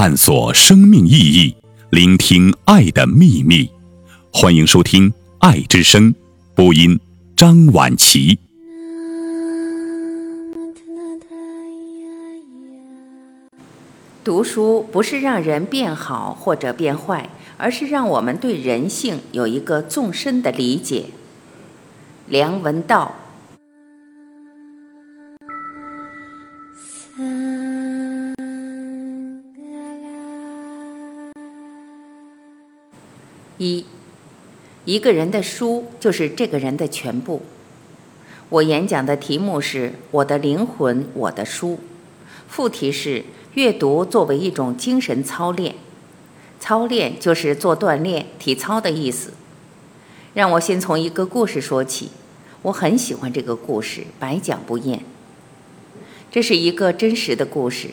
探索生命意义，聆听爱的秘密。欢迎收听《爱之声》播音，张晚琪。读书不是让人变好或者变坏，而是让我们对人性有一个纵深的理解。梁文道。一个人的书就是这个人的全部。我演讲的题目是“我的灵魂，我的书”，副题是“阅读作为一种精神操练”。操练就是做锻炼、体操的意思。让我先从一个故事说起，我很喜欢这个故事，百讲不厌。这是一个真实的故事。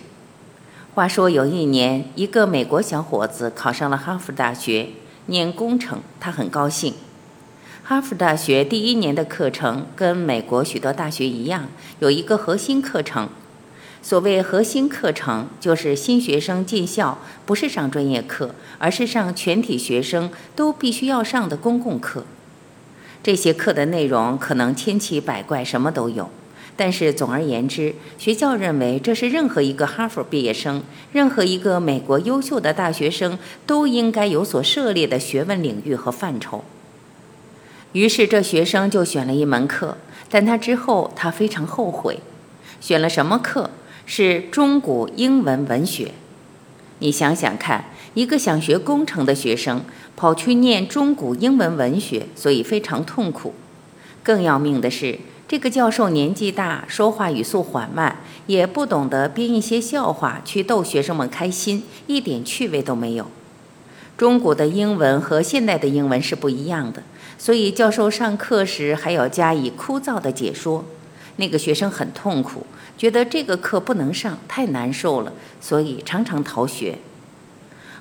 话说有一年，一个美国小伙子考上了哈佛大学。念工程，他很高兴。哈佛大学第一年的课程跟美国许多大学一样，有一个核心课程。所谓核心课程，就是新学生进校不是上专业课，而是上全体学生都必须要上的公共课。这些课的内容可能千奇百怪，什么都有。但是总而言之，学校认为这是任何一个哈佛毕业生、任何一个美国优秀的大学生都应该有所涉猎的学问领域和范畴。于是这学生就选了一门课，但他之后他非常后悔，选了什么课？是中古英文文学。你想想看，一个想学工程的学生跑去念中古英文文学，所以非常痛苦。更要命的是。这个教授年纪大，说话语速缓慢，也不懂得编一些笑话去逗学生们开心，一点趣味都没有。中古的英文和现代的英文是不一样的，所以教授上课时还要加以枯燥的解说。那个学生很痛苦，觉得这个课不能上，太难受了，所以常常逃学。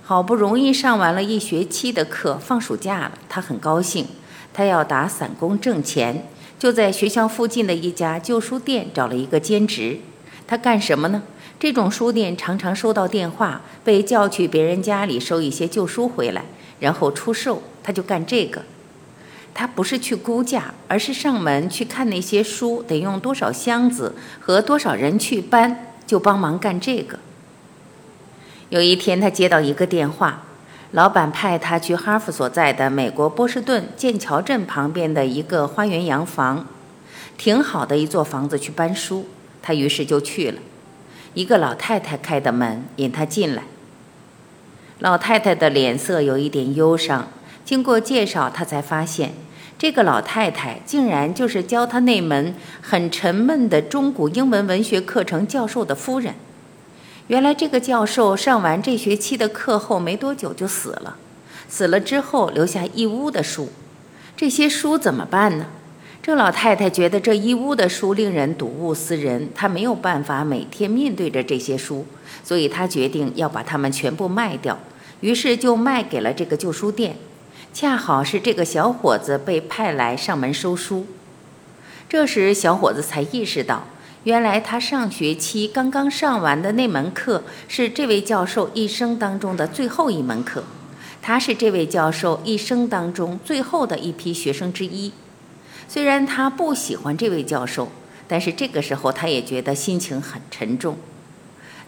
好不容易上完了一学期的课，放暑假了，他很高兴，他要打散工挣钱。就在学校附近的一家旧书店找了一个兼职，他干什么呢？这种书店常常收到电话，被叫去别人家里收一些旧书回来，然后出售。他就干这个。他不是去估价，而是上门去看那些书得用多少箱子和多少人去搬，就帮忙干这个。有一天，他接到一个电话。老板派他去哈佛所在的美国波士顿剑桥镇旁边的一个花园洋房，挺好的一座房子去搬书。他于是就去了。一个老太太开的门引他进来。老太太的脸色有一点忧伤。经过介绍，他才发现这个老太太竟然就是教他那门很沉闷的中古英文文学课程教授的夫人。原来这个教授上完这学期的课后没多久就死了，死了之后留下一屋的书，这些书怎么办呢？这老太太觉得这一屋的书令人睹物思人，她没有办法每天面对着这些书，所以她决定要把它们全部卖掉，于是就卖给了这个旧书店。恰好是这个小伙子被派来上门收书，这时小伙子才意识到。原来他上学期刚刚上完的那门课是这位教授一生当中的最后一门课，他是这位教授一生当中最后的一批学生之一。虽然他不喜欢这位教授，但是这个时候他也觉得心情很沉重。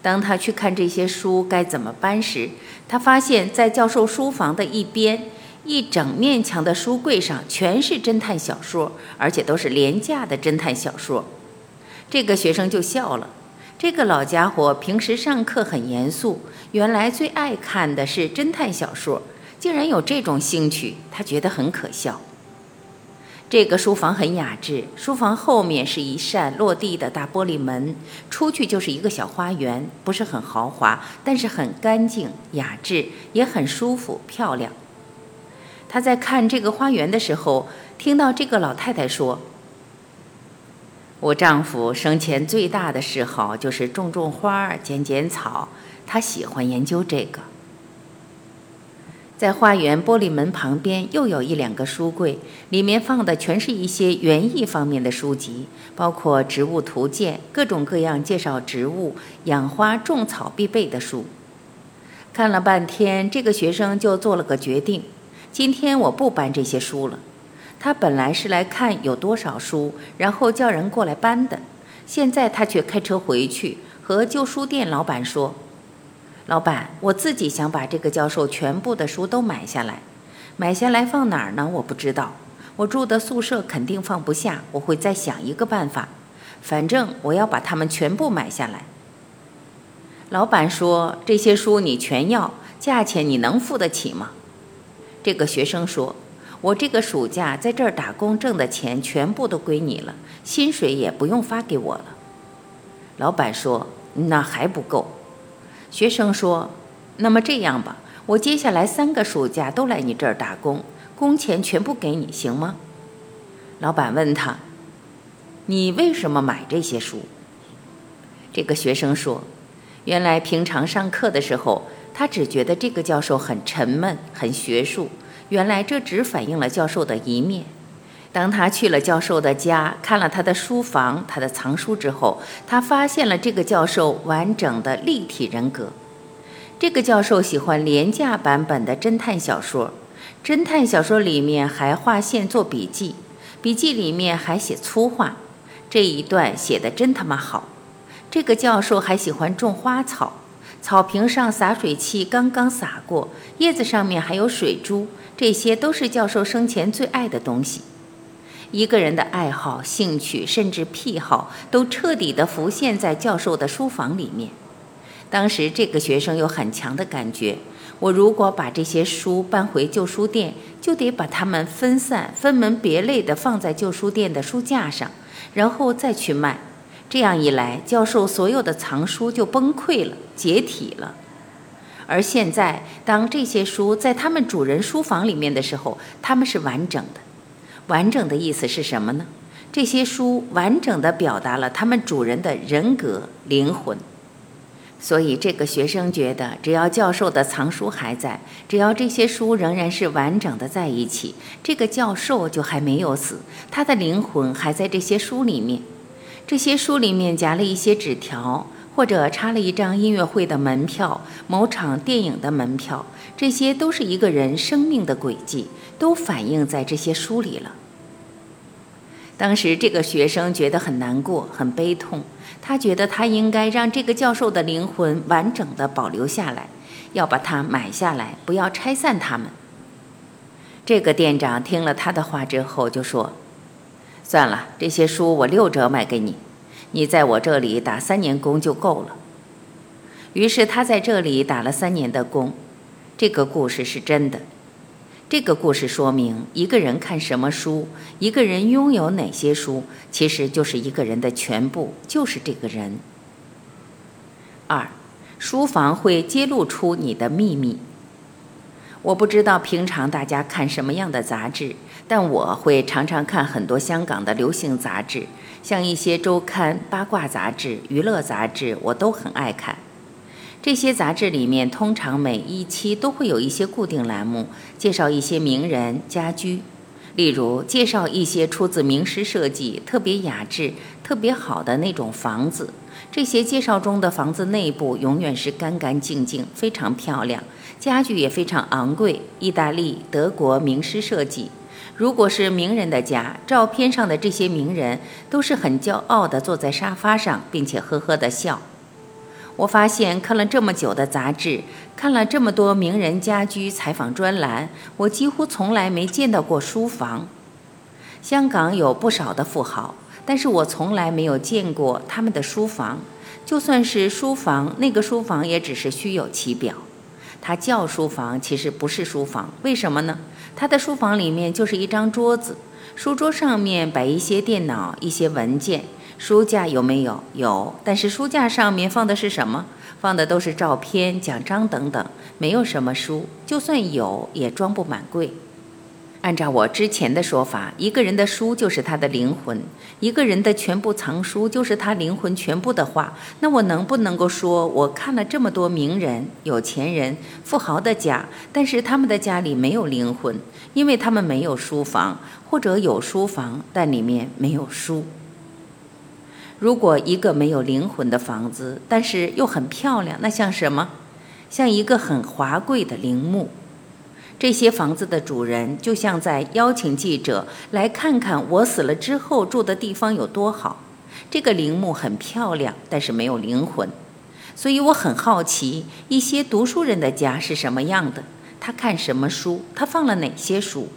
当他去看这些书该怎么搬时，他发现，在教授书房的一边，一整面墙的书柜上全是侦探小说，而且都是廉价的侦探小说。这个学生就笑了。这个老家伙平时上课很严肃，原来最爱看的是侦探小说，竟然有这种兴趣，他觉得很可笑。这个书房很雅致，书房后面是一扇落地的大玻璃门，出去就是一个小花园，不是很豪华，但是很干净、雅致，也很舒服、漂亮。他在看这个花园的时候，听到这个老太太说。我丈夫生前最大的嗜好就是种种花、剪剪草，他喜欢研究这个。在花园玻璃门旁边又有一两个书柜，里面放的全是一些园艺方面的书籍，包括植物图鉴、各种各样介绍植物、养花种草必备的书。看了半天，这个学生就做了个决定：今天我不搬这些书了。他本来是来看有多少书，然后叫人过来搬的。现在他却开车回去，和旧书店老板说：“老板，我自己想把这个教授全部的书都买下来，买下来放哪儿呢？我不知道。我住的宿舍肯定放不下，我会再想一个办法。反正我要把它们全部买下来。”老板说：“这些书你全要，价钱你能付得起吗？”这个学生说。我这个暑假在这儿打工挣的钱全部都归你了，薪水也不用发给我了。老板说：“那还不够。”学生说：“那么这样吧，我接下来三个暑假都来你这儿打工，工钱全部给你，行吗？”老板问他：“你为什么买这些书？”这个学生说：“原来平常上课的时候，他只觉得这个教授很沉闷，很学术。”原来这只反映了教授的一面。当他去了教授的家，看了他的书房、他的藏书之后，他发现了这个教授完整的立体人格。这个教授喜欢廉价版本的侦探小说，侦探小说里面还划线做笔记，笔记里面还写粗话。这一段写的真他妈好。这个教授还喜欢种花草，草坪上洒水器刚刚洒过，叶子上面还有水珠。这些都是教授生前最爱的东西。一个人的爱好、兴趣，甚至癖好，都彻底地浮现在教授的书房里面。当时这个学生有很强的感觉：我如果把这些书搬回旧书店，就得把它们分散、分门别类地放在旧书店的书架上，然后再去卖。这样一来，教授所有的藏书就崩溃了、解体了。而现在，当这些书在他们主人书房里面的时候，他们是完整的。完整的意思是什么呢？这些书完整的表达了他们主人的人格、灵魂。所以，这个学生觉得，只要教授的藏书还在，只要这些书仍然是完整的在一起，这个教授就还没有死，他的灵魂还在这些书里面。这些书里面夹了一些纸条。或者插了一张音乐会的门票，某场电影的门票，这些都是一个人生命的轨迹，都反映在这些书里了。当时这个学生觉得很难过，很悲痛，他觉得他应该让这个教授的灵魂完整的保留下来，要把它买下来，不要拆散他们。这个店长听了他的话之后就说：“算了，这些书我六折卖给你。”你在我这里打三年工就够了。于是他在这里打了三年的工。这个故事是真的。这个故事说明，一个人看什么书，一个人拥有哪些书，其实就是一个人的全部，就是这个人。二，书房会揭露出你的秘密。我不知道平常大家看什么样的杂志，但我会常常看很多香港的流行杂志。像一些周刊、八卦杂志、娱乐杂志，我都很爱看。这些杂志里面，通常每一期都会有一些固定栏目，介绍一些名人、家居。例如，介绍一些出自名师设计、特别雅致、特别好的那种房子。这些介绍中的房子内部永远是干干净净，非常漂亮，家具也非常昂贵，意大利、德国名师设计。如果是名人的家，照片上的这些名人都是很骄傲地坐在沙发上，并且呵呵地笑。我发现看了这么久的杂志，看了这么多名人家居采访专栏，我几乎从来没见到过书房。香港有不少的富豪，但是我从来没有见过他们的书房。就算是书房，那个书房也只是虚有其表。它叫书房，其实不是书房。为什么呢？他的书房里面就是一张桌子，书桌上面摆一些电脑、一些文件。书架有没有？有，但是书架上面放的是什么？放的都是照片、奖章等等，没有什么书。就算有，也装不满柜。按照我之前的说法，一个人的书就是他的灵魂，一个人的全部藏书就是他灵魂全部的话，那我能不能够说，我看了这么多名人、有钱人、富豪的家，但是他们的家里没有灵魂，因为他们没有书房，或者有书房，但里面没有书。如果一个没有灵魂的房子，但是又很漂亮，那像什么？像一个很华贵的陵墓。这些房子的主人就像在邀请记者来看看我死了之后住的地方有多好。这个陵墓很漂亮，但是没有灵魂，所以我很好奇一些读书人的家是什么样的。他看什么书？他放了哪些书？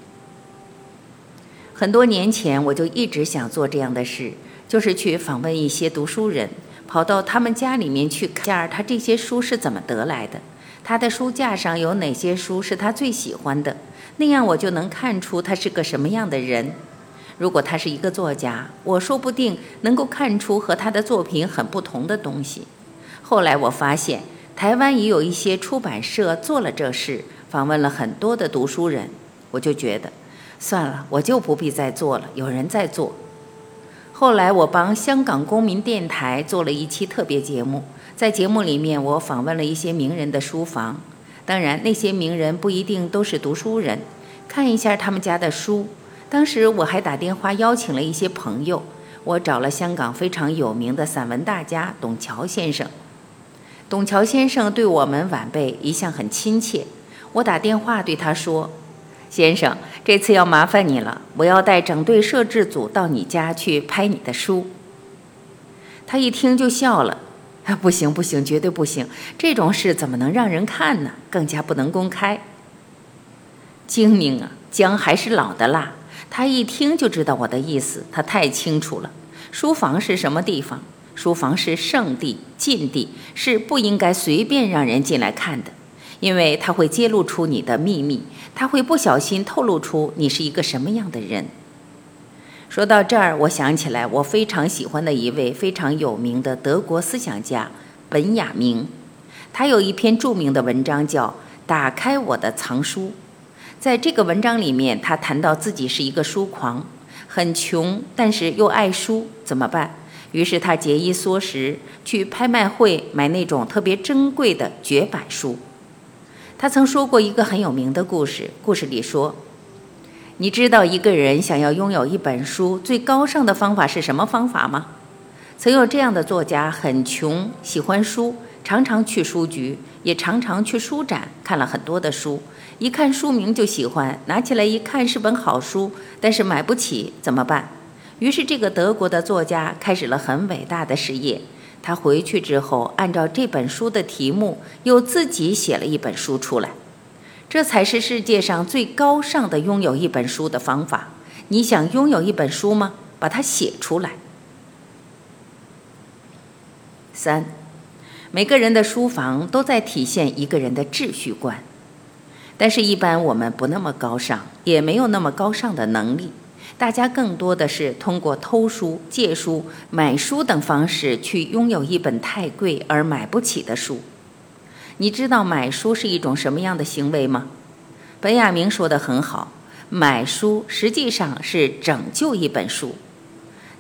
很多年前我就一直想做这样的事，就是去访问一些读书人，跑到他们家里面去看下他这些书是怎么得来的，他的书架上有哪些书是他最喜欢的，那样我就能看出他是个什么样的人。如果他是一个作家，我说不定能够看出和他的作品很不同的东西。后来我发现，台湾也有一些出版社做了这事，访问了很多的读书人。我就觉得，算了，我就不必再做了，有人在做。后来我帮香港公民电台做了一期特别节目，在节目里面我访问了一些名人的书房，当然那些名人不一定都是读书人，看一下他们家的书。当时我还打电话邀请了一些朋友，我找了香港非常有名的散文大家董桥先生。董桥先生对我们晚辈一向很亲切，我打电话对他说：“先生，这次要麻烦你了，我要带整队摄制组到你家去拍你的书。”他一听就笑了：“不行不行，绝对不行！这种事怎么能让人看呢？更加不能公开。”精明啊，姜还是老的辣。他一听就知道我的意思，他太清楚了。书房是什么地方？书房是圣地、禁地，是不应该随便让人进来看的，因为他会揭露出你的秘密，他会不小心透露出你是一个什么样的人。说到这儿，我想起来我非常喜欢的一位非常有名的德国思想家本雅明，他有一篇著名的文章叫《打开我的藏书》。在这个文章里面，他谈到自己是一个书狂，很穷，但是又爱书，怎么办？于是他节衣缩食，去拍卖会买那种特别珍贵的绝版书。他曾说过一个很有名的故事，故事里说：“你知道一个人想要拥有一本书最高尚的方法是什么方法吗？”曾有这样的作家，很穷，喜欢书，常常去书局，也常常去书展，看了很多的书。一看书名就喜欢，拿起来一看是本好书，但是买不起怎么办？于是这个德国的作家开始了很伟大的事业。他回去之后，按照这本书的题目，又自己写了一本书出来。这才是世界上最高尚的拥有一本书的方法。你想拥有一本书吗？把它写出来。三，每个人的书房都在体现一个人的秩序观。但是，一般我们不那么高尚，也没有那么高尚的能力。大家更多的是通过偷书、借书、买书等方式去拥有一本太贵而买不起的书。你知道买书是一种什么样的行为吗？本雅明说的很好，买书实际上是拯救一本书。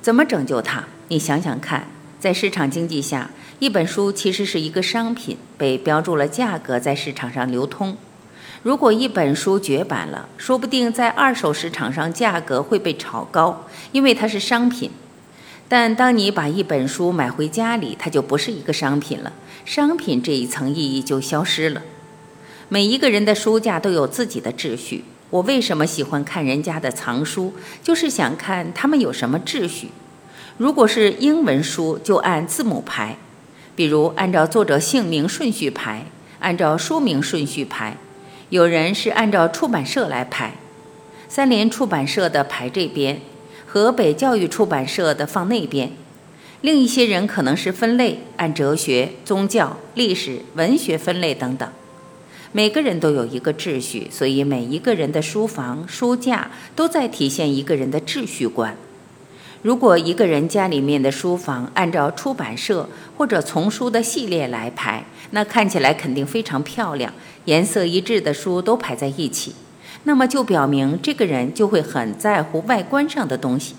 怎么拯救它？你想想看，在市场经济下，一本书其实是一个商品，被标注了价格，在市场上流通。如果一本书绝版了，说不定在二手市场上价格会被炒高，因为它是商品。但当你把一本书买回家里，它就不是一个商品了，商品这一层意义就消失了。每一个人的书架都有自己的秩序。我为什么喜欢看人家的藏书？就是想看他们有什么秩序。如果是英文书，就按字母排，比如按照作者姓名顺序排，按照书名顺序排。有人是按照出版社来排，三联出版社的排这边，河北教育出版社的放那边。另一些人可能是分类，按哲学、宗教、历史、文学分类等等。每个人都有一个秩序，所以每一个人的书房、书架都在体现一个人的秩序观。如果一个人家里面的书房按照出版社或者丛书的系列来排，那看起来肯定非常漂亮，颜色一致的书都排在一起，那么就表明这个人就会很在乎外观上的东西。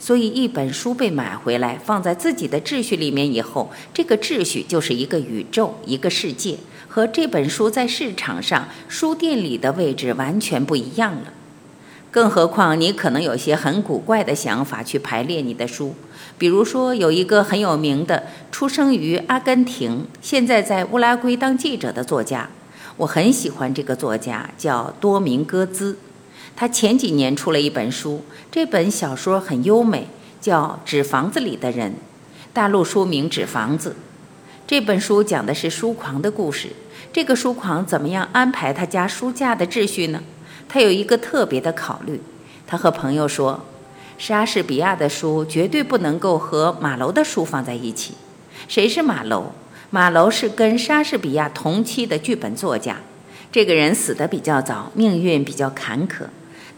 所以一本书被买回来放在自己的秩序里面以后，这个秩序就是一个宇宙、一个世界，和这本书在市场上书店里的位置完全不一样了。更何况你可能有些很古怪的想法去排列你的书，比如说有一个很有名的，出生于阿根廷，现在在乌拉圭当记者的作家，我很喜欢这个作家，叫多明戈兹。他前几年出了一本书，这本小说很优美，叫《纸房子里的人》，大陆书名《纸房子》。这本书讲的是书狂的故事。这个书狂怎么样安排他家书架的秩序呢？他有一个特别的考虑。他和朋友说，莎士比亚的书绝对不能够和马楼的书放在一起。谁是马楼？马楼是跟莎士比亚同期的剧本作家。这个人死得比较早，命运比较坎坷。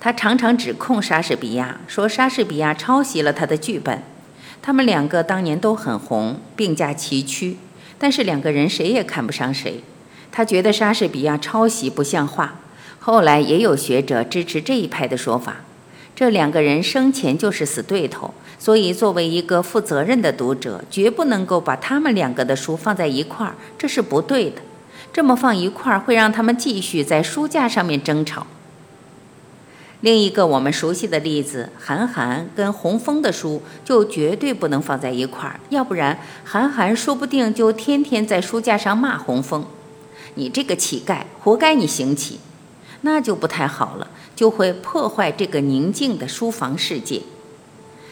他常常指控莎士比亚，说莎士比亚抄袭了他的剧本。他们两个当年都很红，并驾齐驱，但是两个人谁也看不上谁。他觉得莎士比亚抄袭不像话。后来也有学者支持这一派的说法。这两个人生前就是死对头，所以作为一个负责任的读者，绝不能够把他们两个的书放在一块儿，这是不对的。这么放一块儿，会让他们继续在书架上面争吵。另一个我们熟悉的例子，韩寒跟洪峰的书就绝对不能放在一块儿，要不然韩寒说不定就天天在书架上骂洪峰：“你这个乞丐，活该你行乞。”那就不太好了，就会破坏这个宁静的书房世界。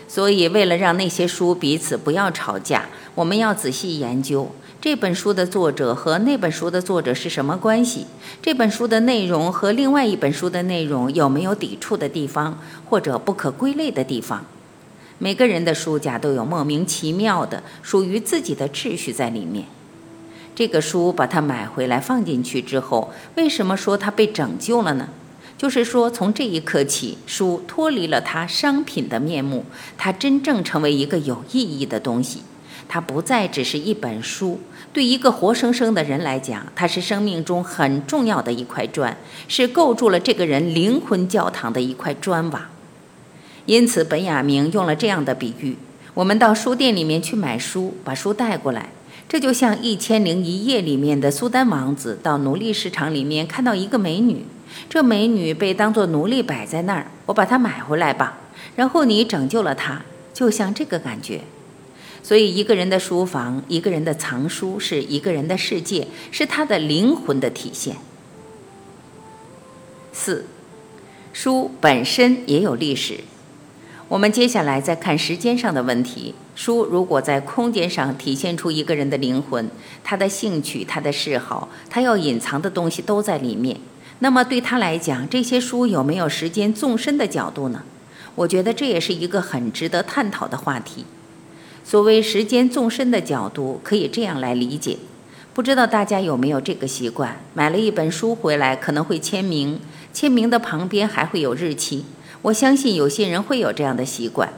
所以，为了让那些书彼此不要吵架，我们要仔细研究。这本书的作者和那本书的作者是什么关系？这本书的内容和另外一本书的内容有没有抵触的地方，或者不可归类的地方？每个人的书架都有莫名其妙的属于自己的秩序在里面。这个书把它买回来放进去之后，为什么说它被拯救了呢？就是说，从这一刻起，书脱离了它商品的面目，它真正成为一个有意义的东西。它不再只是一本书，对一个活生生的人来讲，它是生命中很重要的一块砖，是构筑了这个人灵魂教堂的一块砖瓦。因此，本雅明用了这样的比喻：我们到书店里面去买书，把书带过来，这就像《一千零一夜》里面的苏丹王子到奴隶市场里面看到一个美女，这美女被当作奴隶摆在那儿，我把它买回来吧，然后你拯救了她，就像这个感觉。所以，一个人的书房，一个人的藏书，是一个人的世界，是他的灵魂的体现。四，书本身也有历史。我们接下来再看时间上的问题。书如果在空间上体现出一个人的灵魂，他的兴趣、他的嗜好、他要隐藏的东西都在里面，那么对他来讲，这些书有没有时间纵深的角度呢？我觉得这也是一个很值得探讨的话题。所谓时间纵深的角度，可以这样来理解。不知道大家有没有这个习惯？买了一本书回来，可能会签名，签名的旁边还会有日期。我相信有些人会有这样的习惯，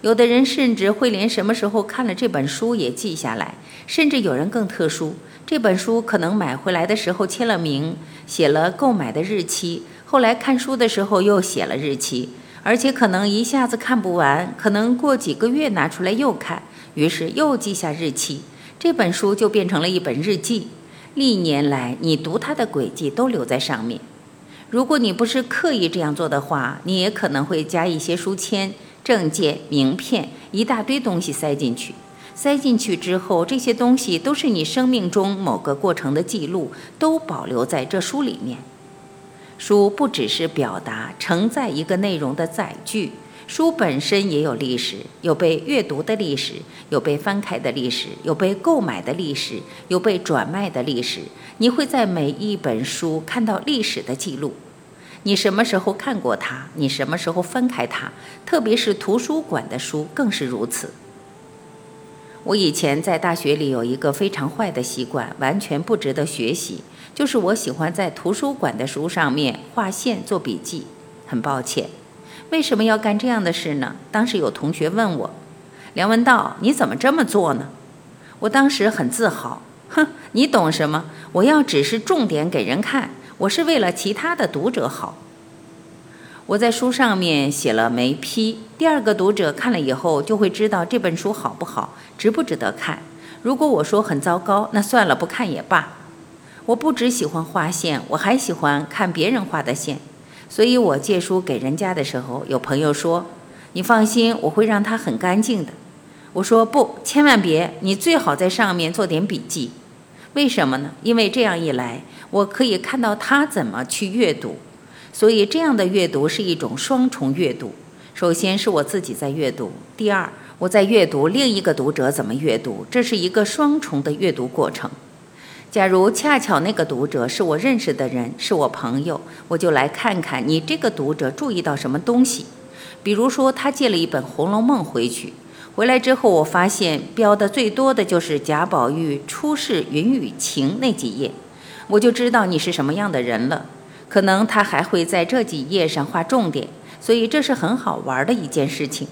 有的人甚至会连什么时候看了这本书也记下来。甚至有人更特殊，这本书可能买回来的时候签了名，写了购买的日期，后来看书的时候又写了日期。而且可能一下子看不完，可能过几个月拿出来又看，于是又记下日期，这本书就变成了一本日记。历年来你读它的轨迹都留在上面。如果你不是刻意这样做的话，你也可能会加一些书签、证件、名片，一大堆东西塞进去。塞进去之后，这些东西都是你生命中某个过程的记录，都保留在这书里面。书不只是表达、承载一个内容的载具，书本身也有历史，有被阅读的历史，有被翻开的历史，有被购买的历史，有被转卖的历史。你会在每一本书看到历史的记录。你什么时候看过它？你什么时候翻开它？特别是图书馆的书更是如此。我以前在大学里有一个非常坏的习惯，完全不值得学习。就是我喜欢在图书馆的书上面画线做笔记，很抱歉，为什么要干这样的事呢？当时有同学问我，梁文道，你怎么这么做呢？我当时很自豪，哼，你懂什么？我要只是重点给人看，我是为了其他的读者好。我在书上面写了没批，第二个读者看了以后就会知道这本书好不好，值不值得看。如果我说很糟糕，那算了，不看也罢。我不只喜欢画线，我还喜欢看别人画的线。所以我借书给人家的时候，有朋友说：“你放心，我会让它很干净的。”我说：“不，千万别，你最好在上面做点笔记。为什么呢？因为这样一来，我可以看到他怎么去阅读。所以这样的阅读是一种双重阅读。首先是我自己在阅读，第二我在阅读另一个读者怎么阅读，这是一个双重的阅读过程。”假如恰巧那个读者是我认识的人，是我朋友，我就来看看你这个读者注意到什么东西。比如说，他借了一本《红楼梦》回去，回来之后，我发现标的最多的就是贾宝玉出世云雨情那几页，我就知道你是什么样的人了。可能他还会在这几页上画重点，所以这是很好玩的一件事情。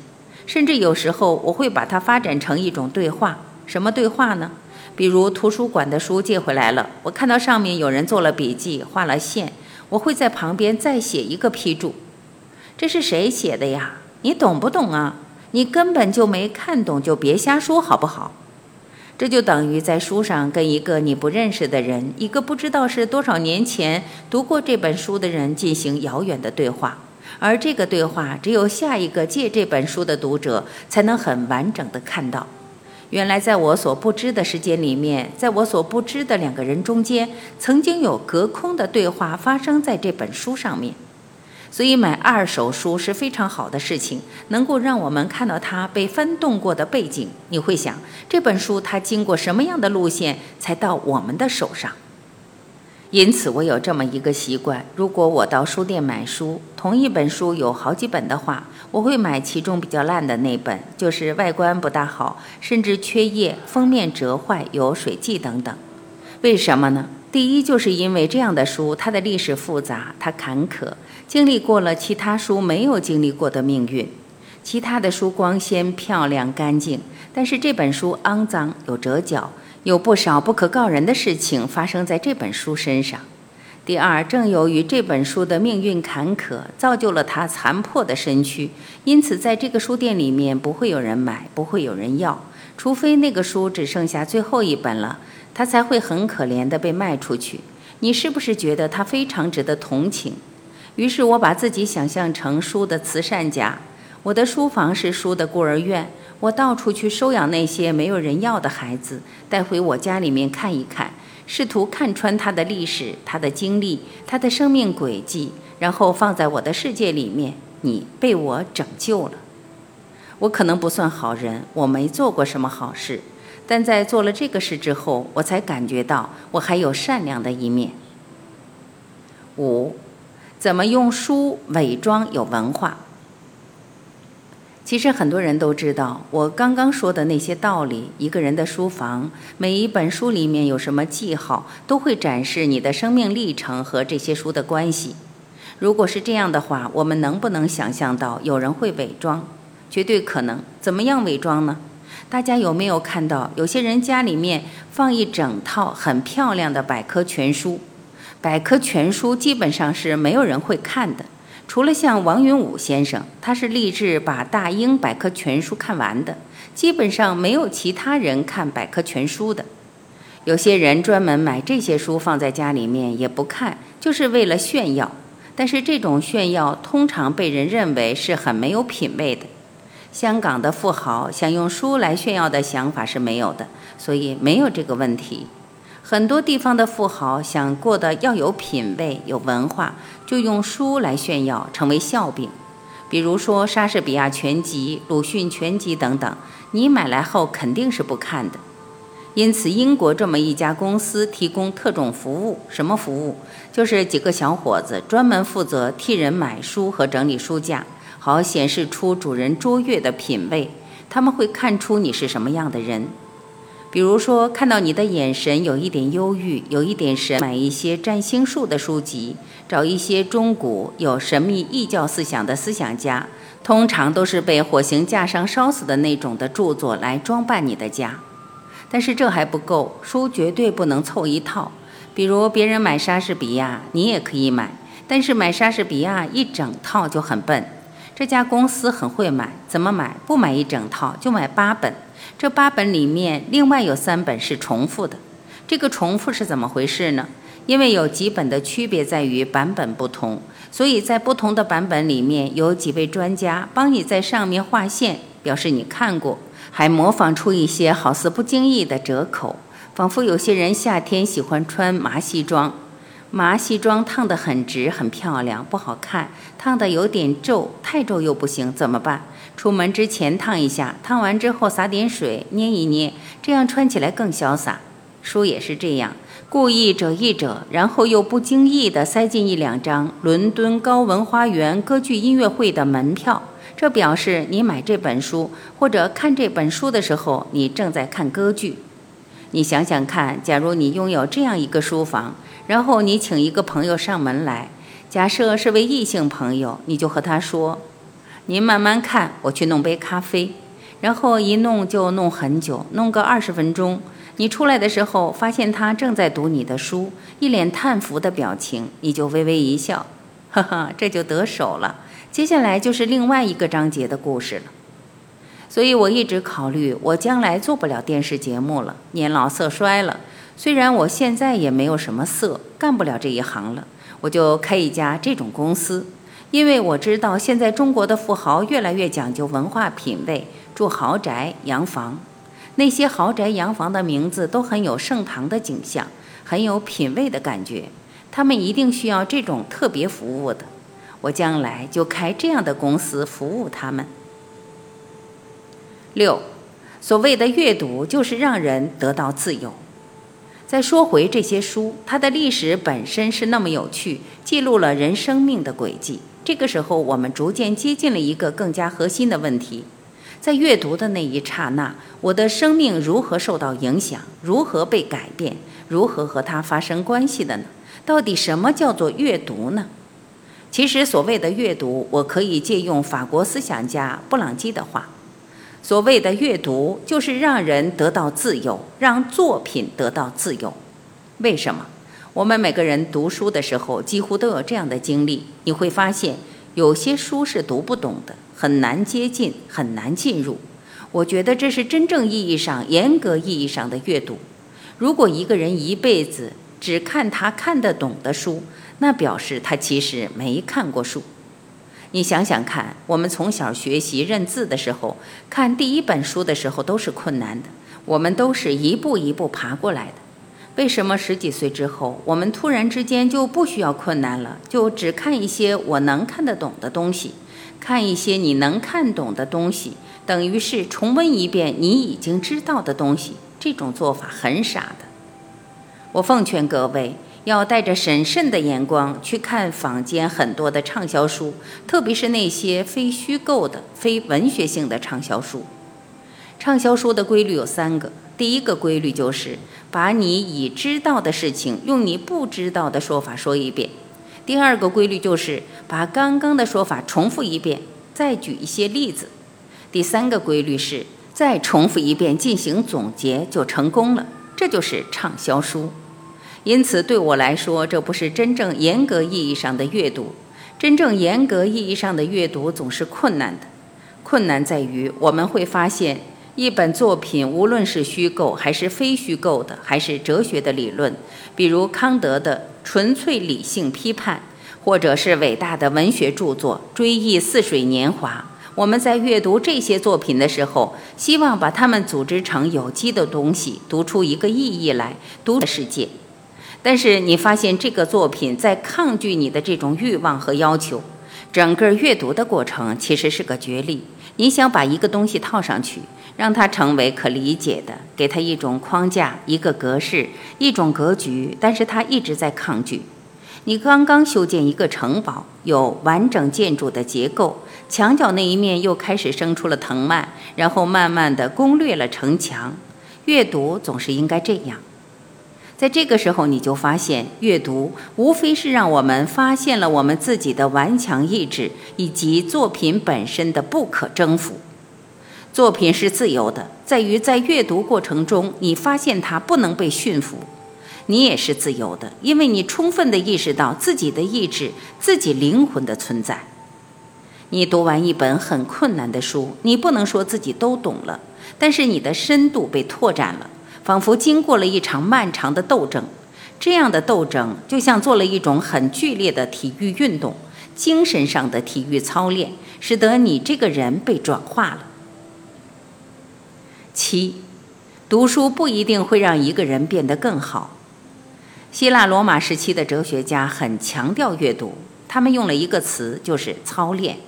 甚至有时候我会把它发展成一种对话，什么对话呢？比如图书馆的书借回来了，我看到上面有人做了笔记，画了线，我会在旁边再写一个批注。这是谁写的呀？你懂不懂啊？你根本就没看懂，就别瞎说好不好？这就等于在书上跟一个你不认识的人，一个不知道是多少年前读过这本书的人进行遥远的对话，而这个对话只有下一个借这本书的读者才能很完整的看到。原来，在我所不知的时间里面，在我所不知的两个人中间，曾经有隔空的对话发生在这本书上面。所以，买二手书是非常好的事情，能够让我们看到它被翻动过的背景。你会想，这本书它经过什么样的路线才到我们的手上？因此，我有这么一个习惯：如果我到书店买书，同一本书有好几本的话，我会买其中比较烂的那本，就是外观不大好，甚至缺页、封面折坏、有水迹等等。为什么呢？第一，就是因为这样的书，它的历史复杂，它坎坷，经历过了其他书没有经历过的命运。其他的书光鲜、漂亮、干净，但是这本书肮脏、有折角。有不少不可告人的事情发生在这本书身上。第二，正由于这本书的命运坎坷，造就了他残破的身躯，因此在这个书店里面不会有人买，不会有人要，除非那个书只剩下最后一本了，他才会很可怜的被卖出去。你是不是觉得他非常值得同情？于是我把自己想象成书的慈善家，我的书房是书的孤儿院。我到处去收养那些没有人要的孩子，带回我家里面看一看，试图看穿他的历史、他的经历、他的生命轨迹，然后放在我的世界里面。你被我拯救了。我可能不算好人，我没做过什么好事，但在做了这个事之后，我才感觉到我还有善良的一面。五，怎么用书伪装有文化？其实很多人都知道我刚刚说的那些道理。一个人的书房，每一本书里面有什么记号，都会展示你的生命历程和这些书的关系。如果是这样的话，我们能不能想象到有人会伪装？绝对可能。怎么样伪装呢？大家有没有看到，有些人家里面放一整套很漂亮的百科全书？百科全书基本上是没有人会看的。除了像王云武先生，他是立志把大英百科全书看完的，基本上没有其他人看百科全书的。有些人专门买这些书放在家里面也不看，就是为了炫耀。但是这种炫耀通常被人认为是很没有品位的。香港的富豪想用书来炫耀的想法是没有的，所以没有这个问题。很多地方的富豪想过得要有品位、有文化，就用书来炫耀，成为笑柄。比如说莎士比亚全集、鲁迅全集等等，你买来后肯定是不看的。因此，英国这么一家公司提供特种服务，什么服务？就是几个小伙子专门负责替人买书和整理书架，好显示出主人卓越的品味。他们会看出你是什么样的人。比如说，看到你的眼神有一点忧郁，有一点神，买一些占星术的书籍，找一些中古有神秘异教思想的思想家，通常都是被火刑架上烧死的那种的著作来装扮你的家。但是这还不够，书绝对不能凑一套。比如别人买莎士比亚，你也可以买，但是买莎士比亚一整套就很笨。这家公司很会买，怎么买？不买一整套，就买八本。这八本里面，另外有三本是重复的。这个重复是怎么回事呢？因为有几本的区别在于版本不同，所以在不同的版本里面有几位专家帮你在上面划线，表示你看过，还模仿出一些好似不经意的折口，仿佛有些人夏天喜欢穿麻西装，麻西装烫得很直很漂亮，不好看，烫得有点皱，太皱又不行，怎么办？出门之前烫一下，烫完之后撒点水捏一捏，这样穿起来更潇洒。书也是这样。故意折一折，然后又不经意地塞进一两张伦敦高文花园歌剧音乐会的门票，这表示你买这本书或者看这本书的时候，你正在看歌剧。你想想看，假如你拥有这样一个书房，然后你请一个朋友上门来，假设是位异性朋友，你就和他说：“您慢慢看，我去弄杯咖啡。”然后一弄就弄很久，弄个二十分钟。你出来的时候，发现他正在读你的书，一脸叹服的表情，你就微微一笑，哈哈，这就得手了。接下来就是另外一个章节的故事了。所以我一直考虑，我将来做不了电视节目了，年老色衰了。虽然我现在也没有什么色，干不了这一行了，我就开一家这种公司。因为我知道现在中国的富豪越来越讲究文化品味，住豪宅、洋房。那些豪宅洋房的名字都很有盛唐的景象，很有品味的感觉。他们一定需要这种特别服务的，我将来就开这样的公司服务他们。六，所谓的阅读就是让人得到自由。再说回这些书，它的历史本身是那么有趣，记录了人生命的轨迹。这个时候，我们逐渐接近了一个更加核心的问题。在阅读的那一刹那，我的生命如何受到影响？如何被改变？如何和它发生关系的呢？到底什么叫做阅读呢？其实，所谓的阅读，我可以借用法国思想家布朗基的话：所谓的阅读，就是让人得到自由，让作品得到自由。为什么？我们每个人读书的时候，几乎都有这样的经历。你会发现，有些书是读不懂的。很难接近，很难进入。我觉得这是真正意义上、严格意义上的阅读。如果一个人一辈子只看他看得懂的书，那表示他其实没看过书。你想想看，我们从小学习认字的时候，看第一本书的时候都是困难的，我们都是一步一步爬过来的。为什么十几岁之后，我们突然之间就不需要困难了，就只看一些我能看得懂的东西？看一些你能看懂的东西，等于是重温一遍你已经知道的东西。这种做法很傻的。我奉劝各位要带着审慎的眼光去看坊间很多的畅销书，特别是那些非虚构的、非文学性的畅销书。畅销书的规律有三个：第一个规律就是把你已知道的事情用你不知道的说法说一遍。第二个规律就是把刚刚的说法重复一遍，再举一些例子。第三个规律是再重复一遍进行总结就成功了，这就是畅销书。因此，对我来说，这不是真正严格意义上的阅读。真正严格意义上的阅读总是困难的，困难在于我们会发现一本作品，无论是虚构还是非虚构的，还是哲学的理论，比如康德的。纯粹理性批判，或者是伟大的文学著作《追忆似水年华》。我们在阅读这些作品的时候，希望把它们组织成有机的东西，读出一个意义来，读世界。但是你发现这个作品在抗拒你的这种欲望和要求。整个阅读的过程其实是个角力，你想把一个东西套上去，让它成为可理解的，给它一种框架、一个格式、一种格局，但是它一直在抗拒。你刚刚修建一个城堡，有完整建筑的结构，墙角那一面又开始生出了藤蔓，然后慢慢的攻略了城墙。阅读总是应该这样。在这个时候，你就发现，阅读无非是让我们发现了我们自己的顽强意志，以及作品本身的不可征服。作品是自由的，在于在阅读过程中，你发现它不能被驯服。你也是自由的，因为你充分地意识到自己的意志、自己灵魂的存在。你读完一本很困难的书，你不能说自己都懂了，但是你的深度被拓展了。仿佛经过了一场漫长的斗争，这样的斗争就像做了一种很剧烈的体育运动，精神上的体育操练，使得你这个人被转化了。七，读书不一定会让一个人变得更好。希腊罗马时期的哲学家很强调阅读，他们用了一个词，就是操练。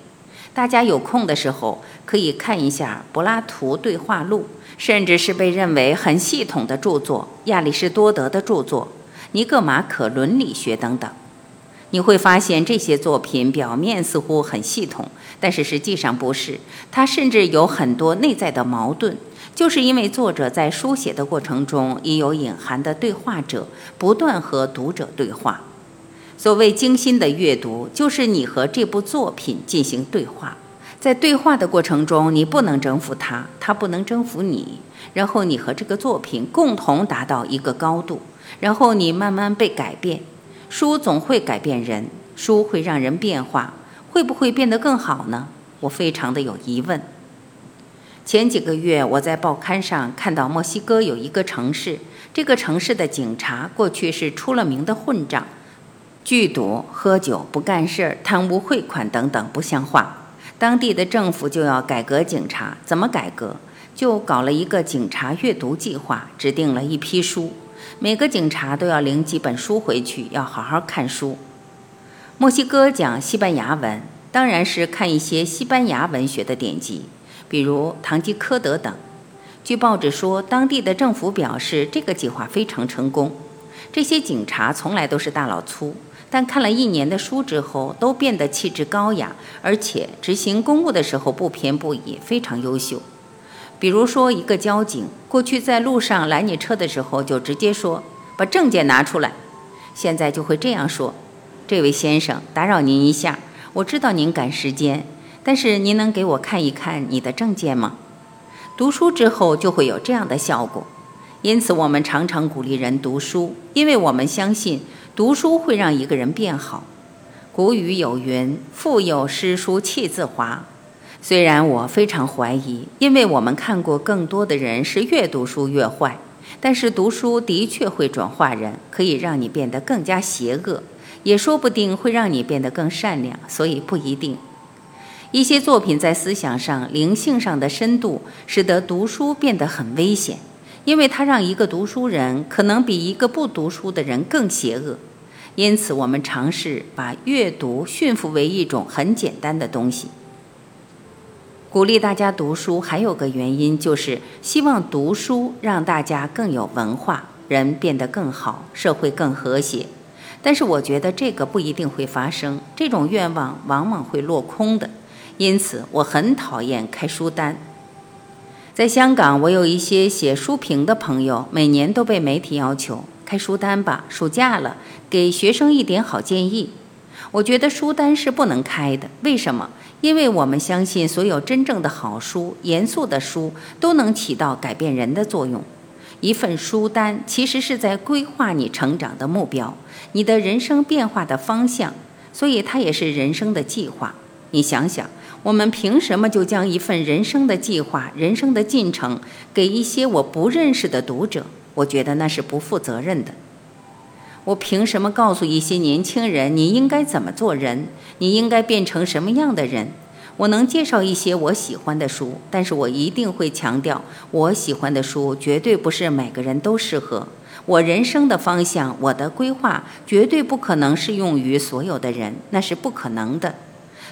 大家有空的时候可以看一下柏拉图对话录，甚至是被认为很系统的著作亚里士多德的著作。尼格马可伦理学等等，你会发现这些作品表面似乎很系统，但是实际上不是。它甚至有很多内在的矛盾，就是因为作者在书写的过程中已有隐含的对话者，不断和读者对话。所谓精心的阅读，就是你和这部作品进行对话，在对话的过程中，你不能征服他，他不能征服你，然后你和这个作品共同达到一个高度。然后你慢慢被改变，书总会改变人，书会让人变化，会不会变得更好呢？我非常的有疑问。前几个月我在报刊上看到墨西哥有一个城市，这个城市的警察过去是出了名的混账，聚赌、喝酒、不干事儿、贪污汇款等等不像话。当地的政府就要改革警察，怎么改革？就搞了一个警察阅读计划，指定了一批书。每个警察都要领几本书回去，要好好看书。墨西哥讲西班牙文，当然是看一些西班牙文学的典籍，比如《堂吉诃德》等。据报纸说，当地的政府表示这个计划非常成功。这些警察从来都是大老粗，但看了一年的书之后，都变得气质高雅，而且执行公务的时候不偏不倚，非常优秀。比如说，一个交警过去在路上拦你车的时候，就直接说：“把证件拿出来。”现在就会这样说：“这位先生，打扰您一下，我知道您赶时间，但是您能给我看一看你的证件吗？”读书之后就会有这样的效果，因此我们常常鼓励人读书，因为我们相信读书会让一个人变好。古语有云：“腹有诗书气自华。”虽然我非常怀疑，因为我们看过更多的人是越读书越坏，但是读书的确会转化人，可以让你变得更加邪恶，也说不定会让你变得更善良，所以不一定。一些作品在思想上、灵性上的深度，使得读书变得很危险，因为它让一个读书人可能比一个不读书的人更邪恶。因此，我们尝试把阅读驯服为一种很简单的东西。鼓励大家读书，还有个原因就是希望读书让大家更有文化，人变得更好，社会更和谐。但是我觉得这个不一定会发生，这种愿望往往会落空的。因此，我很讨厌开书单。在香港，我有一些写书评的朋友，每年都被媒体要求开书单吧，暑假了，给学生一点好建议。我觉得书单是不能开的，为什么？因为我们相信，所有真正的好书、严肃的书都能起到改变人的作用。一份书单其实是在规划你成长的目标，你的人生变化的方向，所以它也是人生的计划。你想想，我们凭什么就将一份人生的计划、人生的进程给一些我不认识的读者？我觉得那是不负责任的。我凭什么告诉一些年轻人你应该怎么做人？你应该变成什么样的人？我能介绍一些我喜欢的书，但是我一定会强调，我喜欢的书绝对不是每个人都适合。我人生的方向，我的规划绝对不可能适用于所有的人，那是不可能的。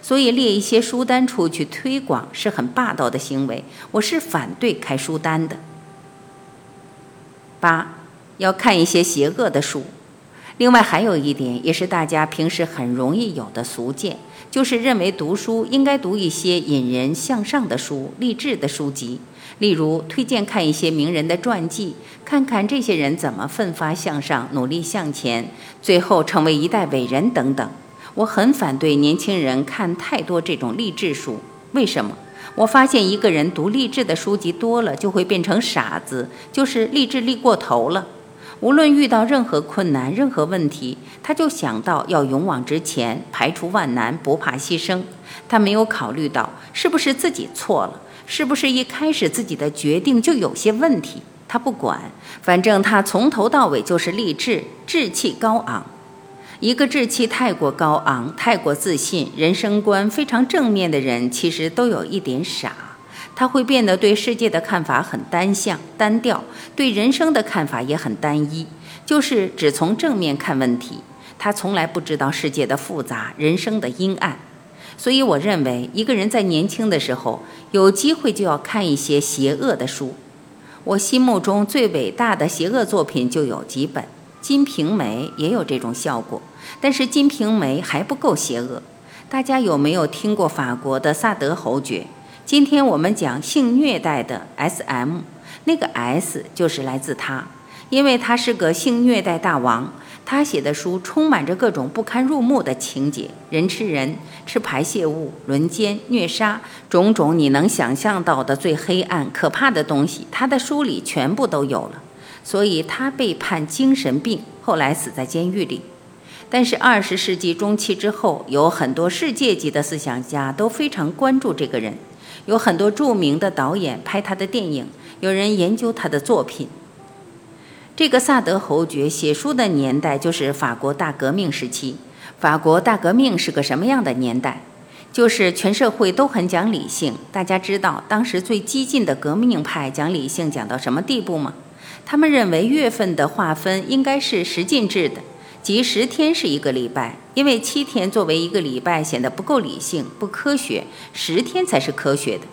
所以列一些书单出去推广是很霸道的行为，我是反对开书单的。八，要看一些邪恶的书。另外还有一点，也是大家平时很容易有的俗见，就是认为读书应该读一些引人向上的书、励志的书籍，例如推荐看一些名人的传记，看看这些人怎么奋发向上、努力向前，最后成为一代伟人等等。我很反对年轻人看太多这种励志书。为什么？我发现一个人读励志的书籍多了，就会变成傻子，就是励志力过头了。无论遇到任何困难、任何问题，他就想到要勇往直前，排除万难，不怕牺牲。他没有考虑到是不是自己错了，是不是一开始自己的决定就有些问题。他不管，反正他从头到尾就是励志，志气高昂。一个志气太过高昂、太过自信、人生观非常正面的人，其实都有一点傻。他会变得对世界的看法很单向、单调，对人生的看法也很单一，就是只从正面看问题。他从来不知道世界的复杂、人生的阴暗。所以，我认为一个人在年轻的时候有机会就要看一些邪恶的书。我心目中最伟大的邪恶作品就有几本，《金瓶梅》也有这种效果，但是《金瓶梅》还不够邪恶。大家有没有听过法国的萨德侯爵？今天我们讲性虐待的 S.M，那个 S 就是来自他，因为他是个性虐待大王。他写的书充满着各种不堪入目的情节，人吃人，吃排泄物，轮奸、虐杀，种种你能想象到的最黑暗、可怕的东西，他的书里全部都有了。所以他被判精神病，后来死在监狱里。但是二十世纪中期之后，有很多世界级的思想家都非常关注这个人，有很多著名的导演拍他的电影，有人研究他的作品。这个萨德侯爵写书的年代就是法国大革命时期。法国大革命是个什么样的年代？就是全社会都很讲理性。大家知道当时最激进的革命派讲理性讲到什么地步吗？他们认为月份的划分应该是十进制的，即十天是一个礼拜，因为七天作为一个礼拜显得不够理性、不科学，十天才是科学的。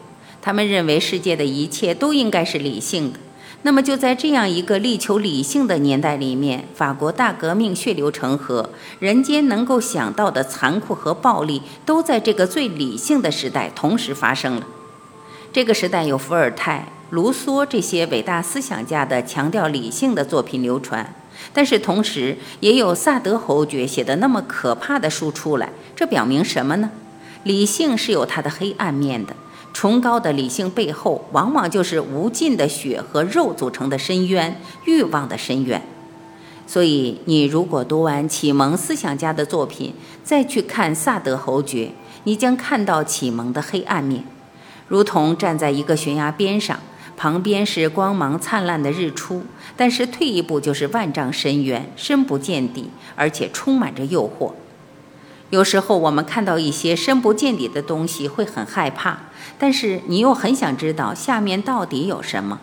他们认为世界的一切都应该是理性的。那么就在这样一个力求理性的年代里面，法国大革命血流成河，人间能够想到的残酷和暴力，都在这个最理性的时代同时发生了。这个时代有伏尔泰、卢梭这些伟大思想家的强调理性的作品流传，但是同时也有萨德侯爵写的那么可怕的书出来。这表明什么呢？理性是有它的黑暗面的。崇高的理性背后，往往就是无尽的血和肉组成的深渊，欲望的深渊。所以，你如果读完启蒙思想家的作品，再去看萨德侯爵，你将看到启蒙的黑暗面，如同站在一个悬崖边上，旁边是光芒灿烂的日出，但是退一步就是万丈深渊，深不见底，而且充满着诱惑。有时候我们看到一些深不见底的东西，会很害怕，但是你又很想知道下面到底有什么。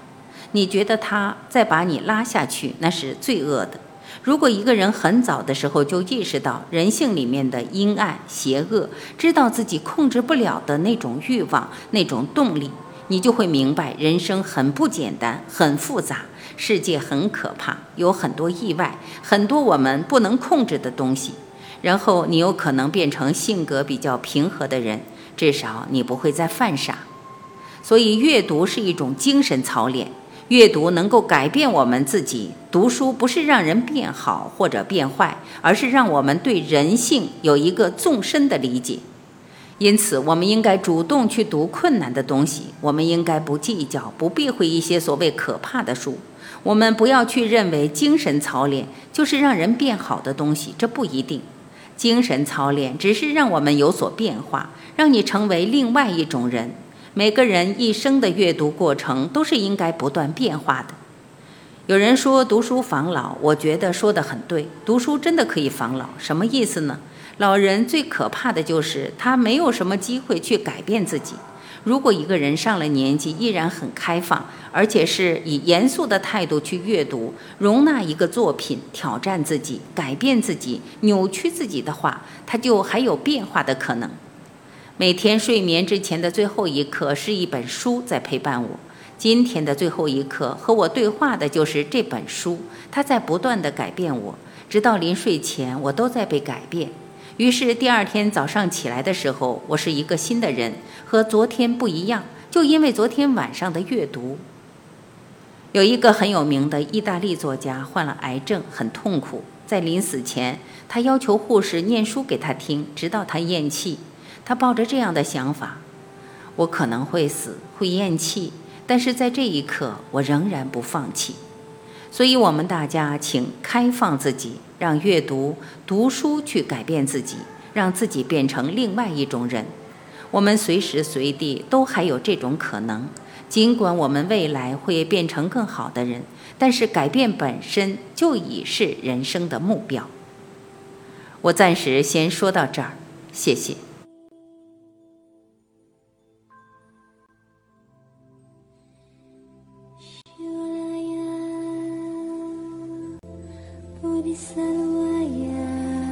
你觉得他再把你拉下去，那是罪恶的。如果一个人很早的时候就意识到人性里面的阴暗、邪恶，知道自己控制不了的那种欲望、那种动力，你就会明白人生很不简单、很复杂，世界很可怕，有很多意外，很多我们不能控制的东西。然后你有可能变成性格比较平和的人，至少你不会再犯傻。所以阅读是一种精神操练，阅读能够改变我们自己。读书不是让人变好或者变坏，而是让我们对人性有一个纵深的理解。因此，我们应该主动去读困难的东西，我们应该不计较、不避讳一些所谓可怕的书。我们不要去认为精神操练就是让人变好的东西，这不一定。精神操练只是让我们有所变化，让你成为另外一种人。每个人一生的阅读过程都是应该不断变化的。有人说读书防老，我觉得说得很对。读书真的可以防老，什么意思呢？老人最可怕的就是他没有什么机会去改变自己。如果一个人上了年纪依然很开放，而且是以严肃的态度去阅读、容纳一个作品、挑战自己、改变自己、扭曲自己的话，他就还有变化的可能。每天睡眠之前的最后一刻是一本书在陪伴我，今天的最后一刻和我对话的就是这本书，它在不断的改变我，直到临睡前我都在被改变。于是第二天早上起来的时候，我是一个新的人，和昨天不一样。就因为昨天晚上的阅读，有一个很有名的意大利作家患了癌症，很痛苦。在临死前，他要求护士念书给他听，直到他咽气。他抱着这样的想法：我可能会死，会咽气，但是在这一刻，我仍然不放弃。所以我们大家请开放自己让阅读读书去改变自己让自己变成另外一种人。我们随时随地都还有这种可能。尽管我们未来会变成更好的人但是改变本身就已是人生的目标。我暂时先说到这儿谢谢。你呀哈呀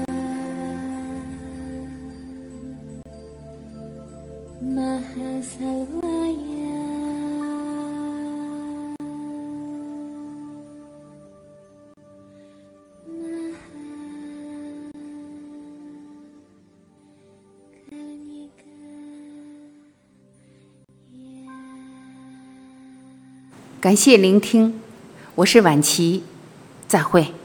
感谢聆听我是婉琪再会。